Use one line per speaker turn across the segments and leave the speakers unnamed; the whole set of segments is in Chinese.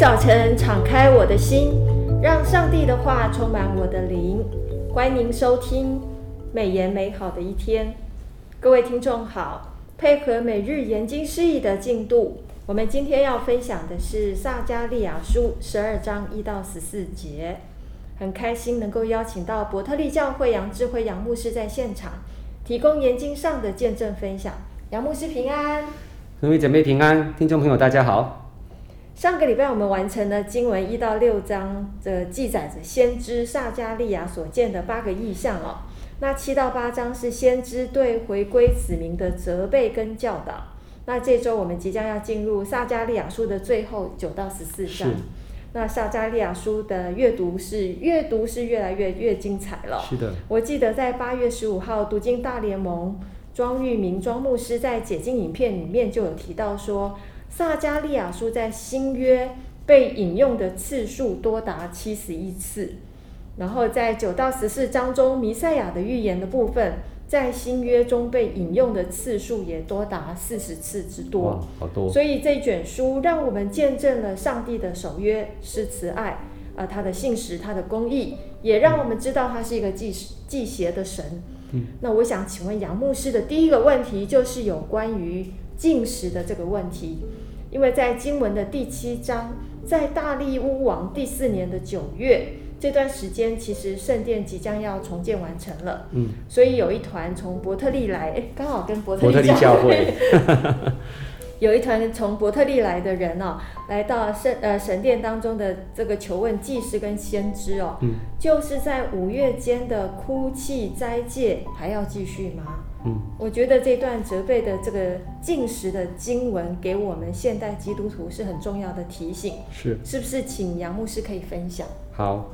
早晨，敞开我的心，让上帝的话充满我的灵。欢迎您收听美言美好的一天。各位听众好，配合每日研经释义的进度，我们今天要分享的是撒迦利亚书十二章一到十四节。很开心能够邀请到伯特利教会杨智慧杨牧师在现场，提供研经上的见证分享。杨牧师平安，
各位姐妹平安，听众朋友大家好。
上个礼拜我们完成了经文一到六章，的记载着先知撒迦利亚所见的八个意象哦。那七到八章是先知对回归子民的责备跟教导。那这周我们即将要进入撒迦利亚书的最后九到十四章。那撒迦利亚书的阅读是阅读是越来越越精彩了。
是的，
我记得在八月十五号读经大联盟庄玉明庄牧师在解经影片里面就有提到说。撒迦利亚书在新约被引用的次数多达七十一次，然后在九到十四章中弥赛亚的预言的部分，在新约中被引用的次数也多达四十次之多。
好多！
所以这卷书让我们见证了上帝的守约是慈爱，啊、呃，他的信实，他的公义，也让我们知道他是一个祭祭邪的神。嗯，那我想请问杨牧师的第一个问题就是有关于。禁食的这个问题，因为在经文的第七章，在大利乌王第四年的九月这段时间，其实圣殿即将要重建完成了。嗯，所以有一团从伯特利来，哎，刚好跟伯特利教会。有一团从伯特利来的人哦，来到圣呃神殿当中的这个求问祭司跟先知哦，嗯，就是在五月间的哭泣斋戒还要继续吗？嗯，我觉得这段责备的这个进食的经文给我们现代基督徒是很重要的提醒，
是
是不是？请杨牧师可以分享。
好。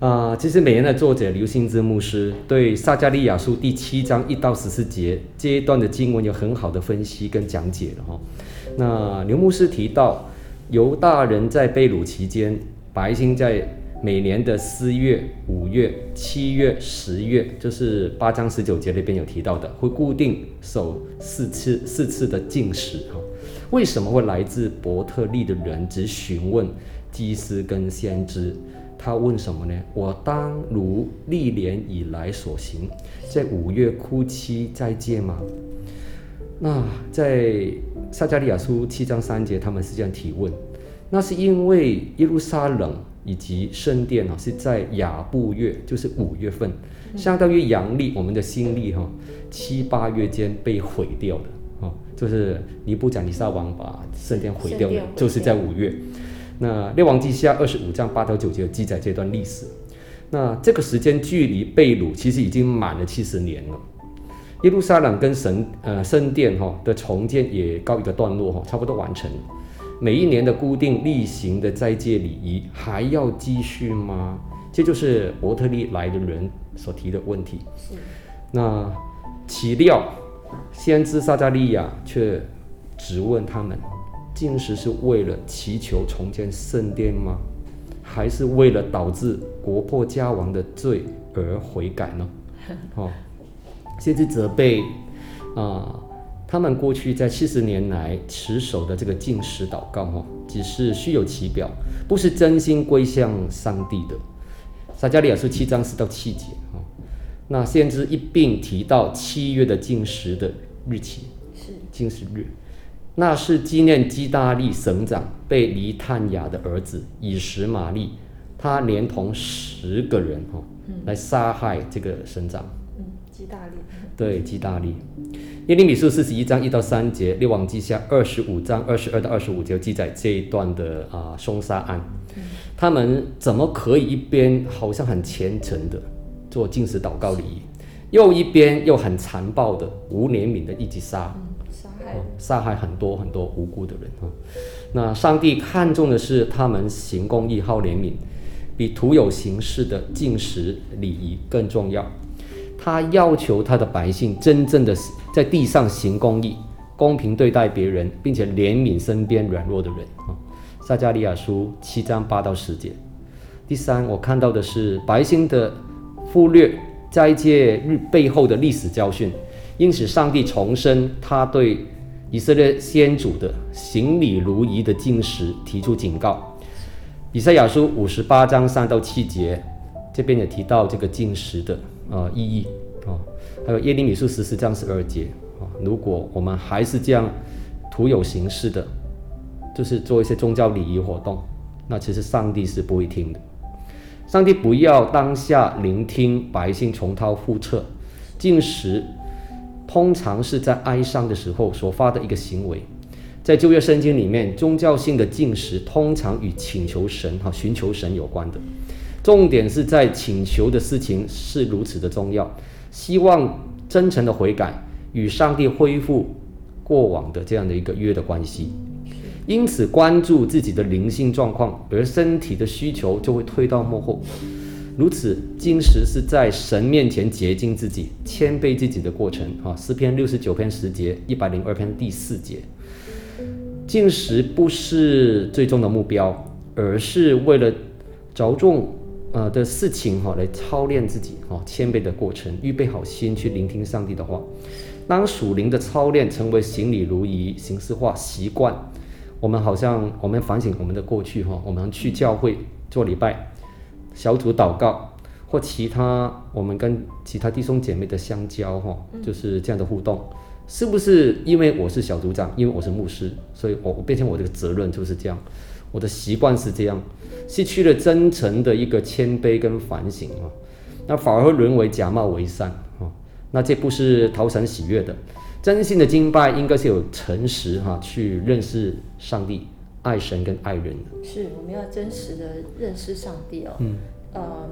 啊、呃，其实美言的作者刘兴之牧师对撒加利亚书第七章一到十四节这一段的经文有很好的分析跟讲解了哈。那刘牧师提到，犹大人在被掳期间，百姓在每年的四月、五月、七月、十月，就是八章十九节那边有提到的，会固定守四次四次的禁食哈。为什么会来自伯特利的人只询问祭司跟先知？他问什么呢？我当如历年以来所行，在五月哭泣再见吗？那在撒迦利亚书七章三节，他们是这样提问。那是因为耶路撒冷以及圣殿啊，是在亚布月，就是五月份，相当于阳历我们的新历哈，七八月间被毁掉的啊，就是尼布甲尼撒王把圣殿毁掉的，就是在五月。那列王记下二十五章八到九节有记载这段历史。那这个时间距离被掳其实已经满了七十年了。耶路撒冷跟神呃圣殿哈的重建也告一个段落哈，差不多完成。每一年的固定例行的斋戒礼仪还要继续吗？这就是伯特利来的人所提的问题。是。那岂料先知撒加利亚却质问他们。进食是为了祈求重建圣殿吗？还是为了导致国破家亡的罪而悔改呢？哦，先知责备啊，他们过去在七十年来持守的这个禁食祷告，哈，只是虚有其表，不是真心归向上帝的。撒加利亚书七章四到七节，哦，那先知一并提到七月的禁食的日期，是禁食日。那是纪念基大利省长被尼探雅的儿子以实玛利，他连同十个人哈，来杀害这个省长。嗯，基大利。对，基大利。耶利米书四十一章一到三节，列王记下二十五章二十二到二十五节记载这一段的啊凶杀案。他们怎么可以一边好像很虔诚的做进食祷告礼仪，又一边又很残暴的无怜悯的一直杀？杀害很多很多无辜的人啊！那上帝看重的是他们行公义、好怜悯，比徒有形式的进食礼仪更重要。他要求他的百姓真正的在地上行公义，公平对待别人，并且怜悯身边软弱的人啊！撒迦利亚书七章八到十节。第三，我看到的是百姓的忽略斋戒日背后的历史教训，因此上帝重申他对。以色列先祖的行礼如仪的进食提出警告，以赛亚书五十八章三到七节，这边也提到这个禁食的呃意义啊、还有耶利米书十四章十二节啊、如果我们还是这样徒有形式的，就是做一些宗教礼仪活动，那其实上帝是不会听的。上帝不要当下聆听百姓重蹈覆辙，禁食通常是在哀伤的时候所发的一个行为。在旧约圣经里面，宗教性的禁食通常与请求神哈、寻求神有关的，重点是在请求的事情是如此的重要，希望真诚的悔改，与上帝恢复过往的这样的一个约的关系。因此，关注自己的灵性状况，而身体的需求就会推到幕后。如此，进食是在神面前洁净自己、谦卑自己的过程啊。诗篇六十九篇十节，一百零二篇第四节。进食不是最终的目标，而是为了着重呃的事情哈来操练自己哈谦卑的过程，预备好心去聆听上帝的话。当属灵的操练成为行礼如仪、形式化习惯，我们好像我们反省我们的过去哈，我们去教会做礼拜、小组祷告或其他我们跟其他弟兄姐妹的相交哈，就是这样的互动。是不是因为我是小组长，因为我是牧师，所以我我变成我这个责任就是这样，我的习惯是这样，失去了真诚的一个谦卑跟反省啊，那反而会沦为假冒为善啊，那这不是讨神喜悦的。真心的敬拜应该是有诚实哈，去认识上帝，爱神跟爱人的。
是，我们要真实的认识上帝哦。嗯。呃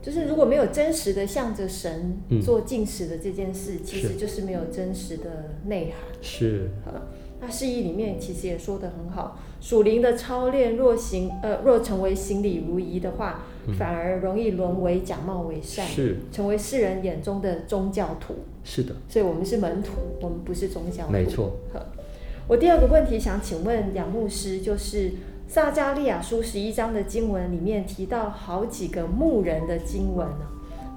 就是如果没有真实的向着神做进食的这件事，嗯、其实就是没有真实的内涵。
是。
好，那释义里面其实也说得很好，属灵的操练若行呃若成为行礼如仪的话，嗯、反而容易沦为假冒为善，是成为世人眼中的宗教徒。
是的。
所以我们是门徒，我们不是宗教徒。
没错。
好，我第二个问题想请问杨牧师，就是。撒迦利亚书十一章的经文里面提到好几个牧人的经文呢，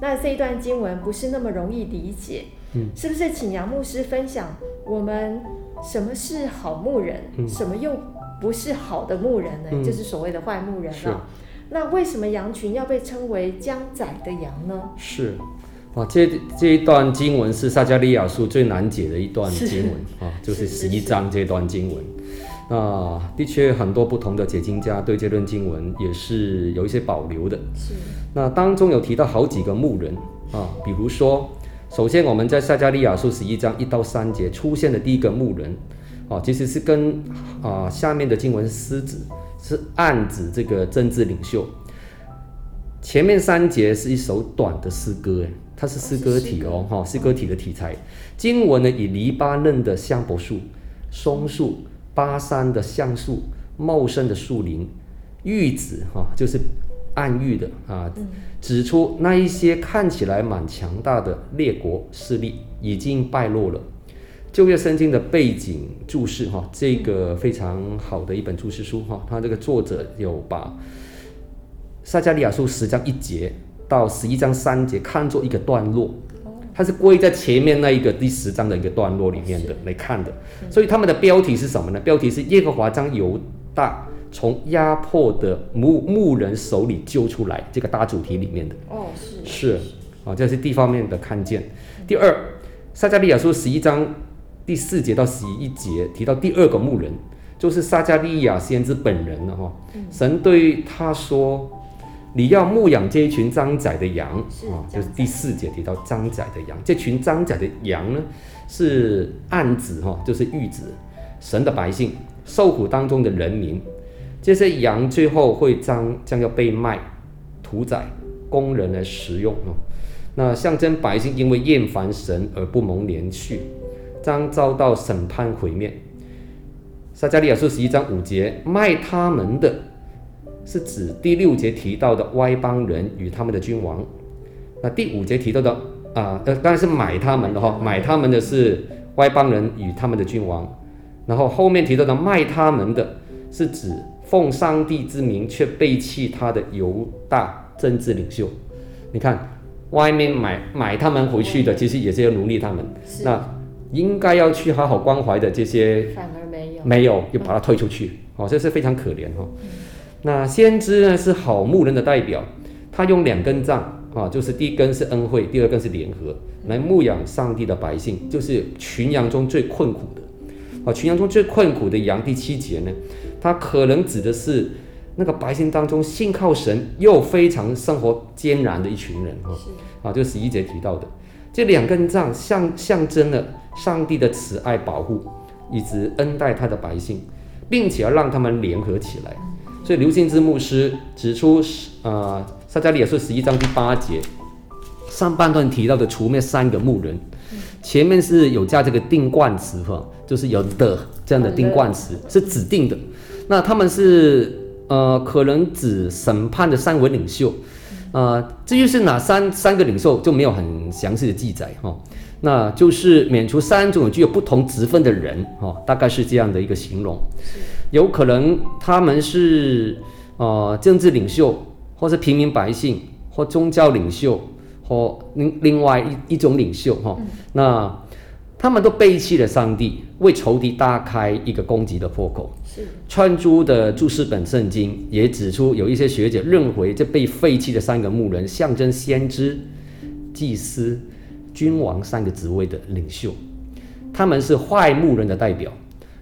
那这一段经文不是那么容易理解，嗯，是不是？请杨牧师分享我们什么是好牧人，嗯，什么又不是好的牧人呢？嗯，就是所谓的坏牧人啊。那为什么羊群要被称为将宰的羊呢？
是，啊，这这一段经文是撒加利亚书最难解的一段经文啊，就是十一章这段经文。啊，的确，很多不同的解经家对这段经文也是有一些保留的。是。那当中有提到好几个牧人啊，比如说，首先我们在撒迦利亚书十一章一到三节出现的第一个牧人，哦，其实是跟啊下面的经文是指，是暗指这个政治领袖。前面三节是一首短的诗歌，哎，它是诗歌体哦，哈，诗歌体的题材。经文呢，以黎巴嫩的香柏树、松树。巴山的橡树，茂盛的树林，玉子哈，就是暗喻的啊，指出那一些看起来蛮强大的列国势力已经败落了。旧约圣经的背景注释哈，这个非常好的一本注释书哈，它这个作者有把撒加利亚书十章一节到十一章三节看作一个段落。它是归在前面那一个第十章的一个段落里面的来看的，所以他们的标题是什么呢？标题是耶和华将犹大从压迫的牧牧人手里救出来，这个大主题里面的。哦，是是啊，这是第一方面的看见。第二，撒迦利亚书十一章第四节到十一节提到第二个牧人，就是撒迦利亚先知本人了哈。神对他说。你要牧养这一群张仔的羊啊，就是第四节提到张仔的羊。这群张仔的羊呢，是暗指哈，就是预指神的百姓，受苦当中的人民。这些羊最后会将将要被卖、屠宰，供人来食用哦。那象征百姓因为厌烦神而不蒙怜恤，将遭到审判毁灭。撒迦利亚书十一章五节，卖他们的。是指第六节提到的外邦人与他们的君王，那第五节提到的啊，呃，当然是买他们的哈，买他们的是外邦人与他们的君王，然后后面提到的卖他们的是指奉上帝之名却背弃他的犹大政治领袖。你看，外面买买他们回去的，其实也是要奴隶他们，那应该要去好好关怀的这些，
反而没有，
没有，又把他推出去，哦，这是非常可怜哈。那先知呢是好牧人的代表，他用两根杖啊，就是第一根是恩惠，第二根是联合，来牧养上帝的百姓，就是群羊中最困苦的啊，群羊中最困苦的羊。第七节呢，他可能指的是那个百姓当中信靠神又非常生活艰难的一群人啊，啊，就十一节提到的这两根杖象象征了上帝的慈爱保护，以及恩待他的百姓，并且要让他们联合起来。所以刘信之牧师指出，呃，撒加利亚书十一章第八节上半段提到的除灭三个牧人，前面是有加这个定冠词哈，就是有的这样的定冠词是指定的。那他们是呃，可能指审判的三位领袖，呃，至于是哪三三个领袖就没有很详细的记载哈。那就是免除三种具有不同职分的人哈，大概是这样的一个形容。有可能他们是呃政治领袖，或是平民百姓，或宗教领袖，或另另外一一种领袖哈。嗯、那他们都背弃了上帝，为仇敌打开一个攻击的破口。是。串珠的注释本圣经也指出，有一些学者认为这被废弃的三个牧人象征先知、祭司、君王三个职位的领袖，他们是。坏牧人的代表。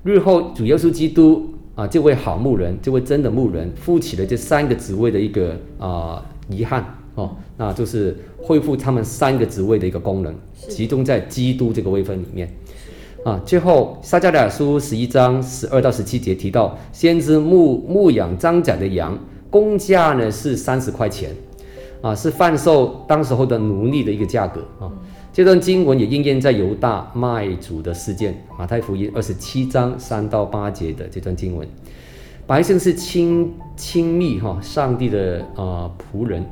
日后主耶稣基督。啊，这位好牧人，这位真的牧人，负起了这三个职位的一个啊遗憾哦，那就是。恢复他们三个职位的一个功能，集中在基督这个位分里面。啊，最后撒迦利亚书十一章十二到十七节提到，先知牧牧养张甲的羊，公价呢是三十块钱，啊，是贩售当时候的奴隶的一个价格啊。这段经文也应验在犹大卖主的事件，马太福音二十七章三到八节的这段经文。百姓是亲亲密哈上帝的啊仆人，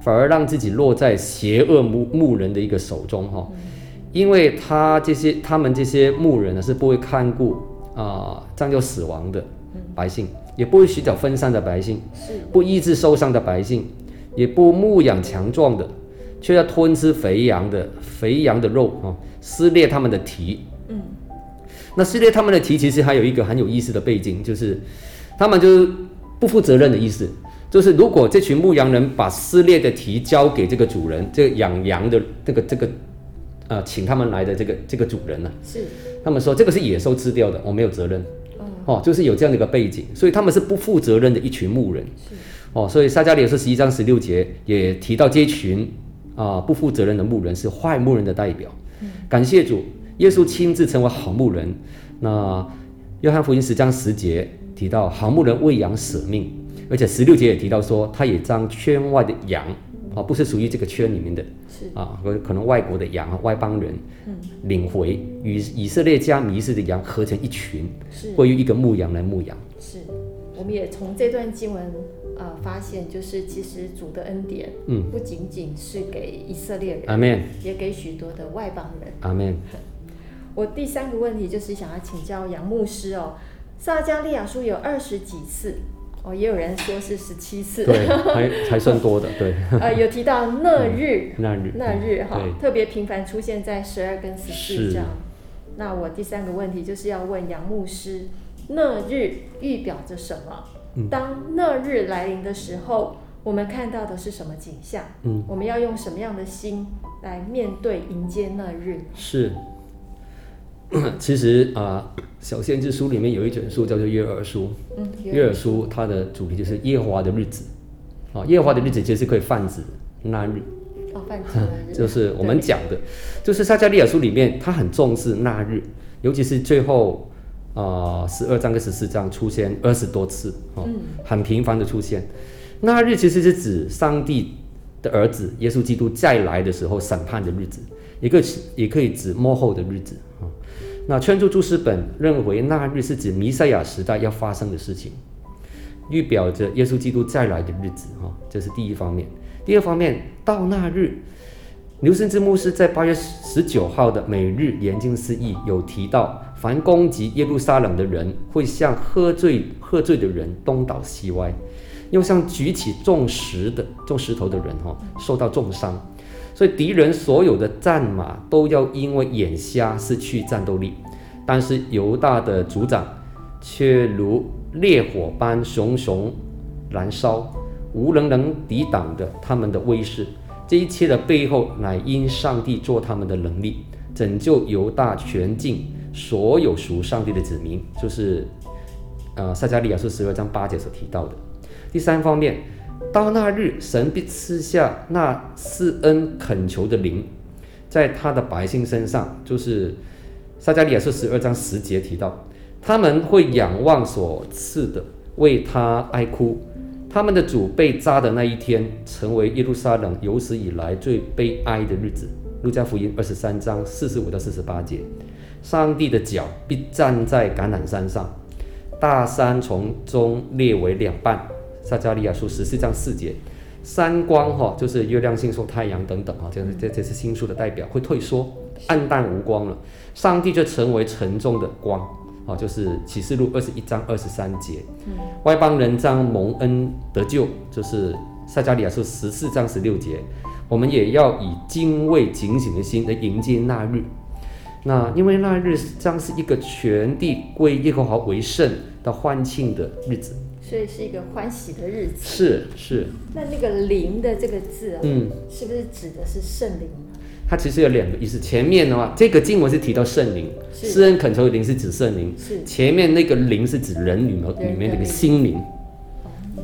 反而让自己落在邪恶牧牧人的一个手中哈，因为他这些他们这些牧人呢是不会看顾啊将要死亡的百姓，也不会寻找分散的百姓，不医治受伤的百姓，也不牧养强壮的。却要吞吃肥羊的肥羊的肉啊，撕裂他们的蹄。嗯，那撕裂他们的蹄，其实还有一个很有意思的背景，就是他们就是不负责任的意思。就是如果这群牧羊人把撕裂的蹄交给这个主人，这个养羊的这个这个呃，请他们来的这个这个主人呢、啊，是他们说这个是野兽吃掉的，我没有责任。哦，就是有这样的一个背景，所以他们是不负责任的一群牧人。是哦，所以撒加利亚书十一章十六节也提到这群。啊，不负责任的牧人是坏牧人的代表。感谢主，耶稣亲自成为好牧人。那约翰福音十章十节提到，好牧人喂羊舍命，而且十六节也提到说，他也将圈外的羊，啊，不是属于这个圈里面的，是啊，和可能外国的羊啊、外邦人，领回与以色列家迷失的羊合成一群，是归于一个牧羊来牧羊。
是，我们也从这段经文。呃，发现就是其实主的恩典，嗯，不仅仅是给以色列人，阿门，也给许多的外邦人，
阿门。
我第三个问题就是想要请教杨牧师哦，撒加利亚书有二十几次，哦，也有人说是十七次，
对，还还算多的，对。
呃，有提到那日，
那日，
那日哈，特别频繁出现在十二跟十四这样。那我第三个问题就是要问杨牧师，那日预表着什么？当那日来临的时候，我们看到的是什么景象？嗯，我们要用什么样的心来面对迎接那日？
是，其实啊，呃，小先知书里面有一卷书叫做约珥书。嗯，约珥书它的主题就是耶和华的日子。啊，耶和华的日子其实可以泛指那日。
哦，泛指。
就是我们讲的，就是撒加利亚书里面，他很重视那日，尤其是最后。啊，十二、呃、章跟十四章出现二十多次，哦，很频繁的出现。那日其实是指上帝的儿子耶稣基督再来的时候审判的日子，也可以也可以指末后的日子啊。那圈住注释本认为那日是指弥赛亚时代要发生的事情，预表着耶稣基督再来的日子哈，这是第一方面。第二方面，到那日。刘信之牧师在八月十九号的每日研经释义有提到，凡攻击耶路撒冷的人，会像喝醉喝醉的人东倒西歪，又像举起重石的重石头的人哈，受到重伤。所以敌人所有的战马都要因为眼瞎失去战斗力，但是犹大的族长却如烈火般熊熊燃烧，无人能抵挡的他们的威势。这一切的背后，乃因上帝做他们的能力，拯救犹大全境所有属上帝的子民，就是呃撒迦利亚书十二章八节所提到的。第三方面，到那日，神必赐下那施恩恳求的灵，在他的百姓身上，就是撒迦利亚书十二章十节提到，他们会仰望所赐的，为他哀哭。他们的主被扎的那一天，成为耶路撒冷有史以来最悲哀的日子。路加福音二十三章四十五到四十八节，上帝的脚必站在橄榄山上，大山从中裂为两半。撒迦利亚书十四章四节，三光哈就是月亮星宿太阳等等哈，这这这是星宿的代表会退缩，暗淡无光了，上帝就成为沉重的光。啊，就是启示录二十一章二十三节，嗯、外邦人将蒙恩得救，就是撒迦利亚书十四章十六节，我们也要以敬畏警醒的心来迎接那日。那因为那日将是一个全地归耶和华为圣的欢庆的日子，
所以是一个欢喜的日子。
是是。
那那个灵的这个字啊，嗯，是不是指的是圣灵？
它其实有两个意思。前面的话，这个经文是提到圣灵，施恩恳求的灵是指圣灵。是前面那个灵是指人里面里面那个心灵。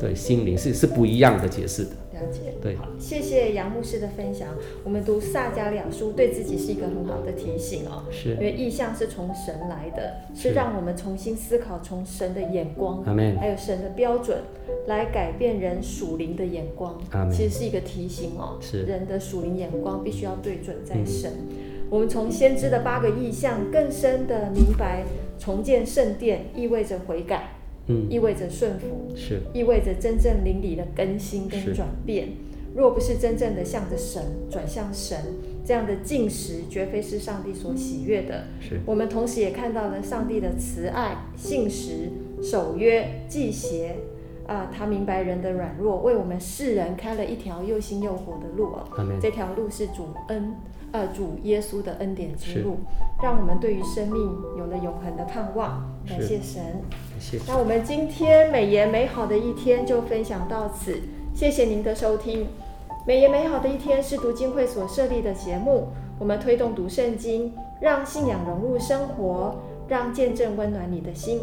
对，心灵是是不一样的解释的。
了解。
对。
好，谢谢杨牧师的分享。我们读萨迦利亚书，对自己是一个很好的提醒哦。
是。
因为意象是从神来的，是让我们重新思考，从神的眼光，还有神的标准，来改变人属灵的眼光。其实是一个提醒哦。是。人的属灵眼光必须要对准在神。嗯、我们从先知的八个意象，更深的明白，重建圣殿意味着悔改。嗯，意味着顺服，是意味着真正灵里的更新跟转变。若不是真正的向着神转向神，这样的进食绝非是上帝所喜悦的。是，我们同时也看到了上帝的慈爱、信实、守约、忌邪。啊，他明白人的软弱，为我们世人开了一条又新又活的路哦。这条路是主恩，呃，主耶稣的恩典之路，让我们对于生命有了永恒的盼望。感谢神。谢谢。那我们今天美言美好的一天就分享到此，谢谢您的收听。美言美好的一天是读经会所设立的节目，我们推动读圣经，让信仰融入生活，让见证温暖你的心。